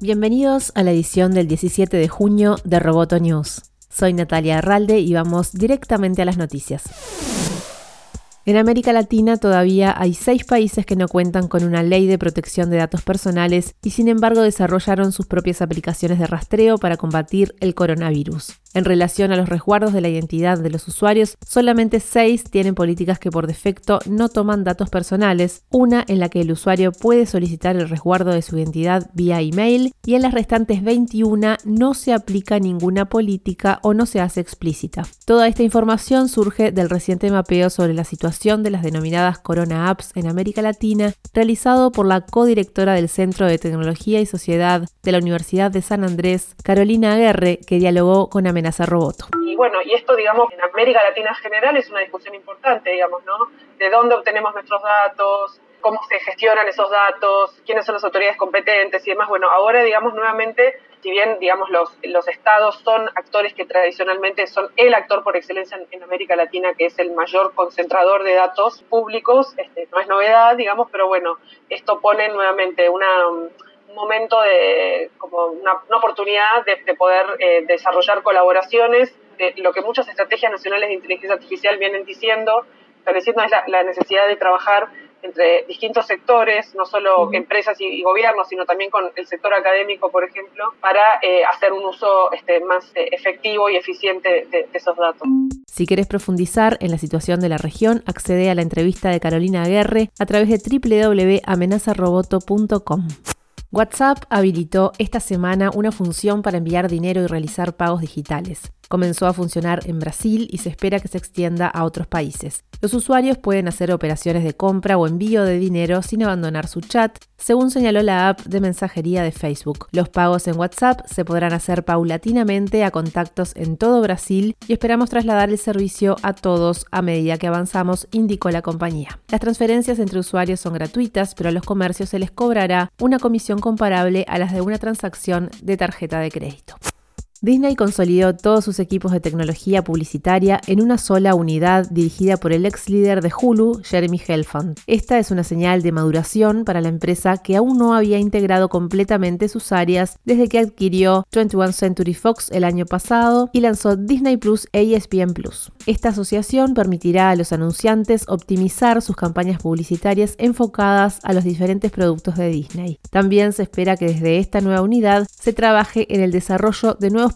Bienvenidos a la edición del 17 de junio de Roboto News. Soy Natalia Arralde y vamos directamente a las noticias. En América Latina todavía hay seis países que no cuentan con una ley de protección de datos personales y sin embargo desarrollaron sus propias aplicaciones de rastreo para combatir el coronavirus. En relación a los resguardos de la identidad de los usuarios, solamente seis tienen políticas que por defecto no toman datos personales, una en la que el usuario puede solicitar el resguardo de su identidad vía email y en las restantes 21 no se aplica ninguna política o no se hace explícita. Toda esta información surge del reciente mapeo sobre la situación de las denominadas Corona Apps en América Latina, realizado por la codirectora del Centro de Tecnología y Sociedad de la Universidad de San Andrés, Carolina Aguerre, que dialogó con Amenaza y bueno, y esto, digamos, en América Latina en general es una discusión importante, digamos, ¿no? De dónde obtenemos nuestros datos, cómo se gestionan esos datos, quiénes son las autoridades competentes y demás. Bueno, ahora, digamos, nuevamente, si bien, digamos, los, los estados son actores que tradicionalmente son el actor por excelencia en, América Latina, que es el mayor concentrador de datos públicos, este, no es novedad, digamos, pero bueno, esto pone nuevamente una momento de, como una, oportunidad de, poder eh, desarrollar colaboraciones, de lo que muchas estrategias nacionales de inteligencia artificial vienen diciendo, estableciendo es la, necesidad de trabajar entre distintos sectores, no solo empresas y, gobiernos, sino también con el sector académico, por ejemplo, para eh, hacer un uso este, más eh, efectivo y eficiente de, de, esos datos. Si querés profundizar en la situación de la región, accede a la entrevista de Carolina Aguerre a través de www.amenazaroboto.com. WhatsApp habilitó esta semana una función para enviar dinero y realizar pagos digitales. Comenzó a funcionar en Brasil y se espera que se extienda a otros países. Los usuarios pueden hacer operaciones de compra o envío de dinero sin abandonar su chat, según señaló la app de mensajería de Facebook. Los pagos en WhatsApp se podrán hacer paulatinamente a contactos en todo Brasil y esperamos trasladar el servicio a todos a medida que avanzamos, indicó la compañía. Las transferencias entre usuarios son gratuitas, pero a los comercios se les cobrará una comisión comparable a las de una transacción de tarjeta de crédito. Disney consolidó todos sus equipos de tecnología publicitaria en una sola unidad dirigida por el ex líder de Hulu, Jeremy Helfand. Esta es una señal de maduración para la empresa que aún no había integrado completamente sus áreas desde que adquirió 21 Century Fox el año pasado y lanzó Disney Plus e ESPN Plus. Esta asociación permitirá a los anunciantes optimizar sus campañas publicitarias enfocadas a los diferentes productos de Disney. También se espera que desde esta nueva unidad se trabaje en el desarrollo de nuevos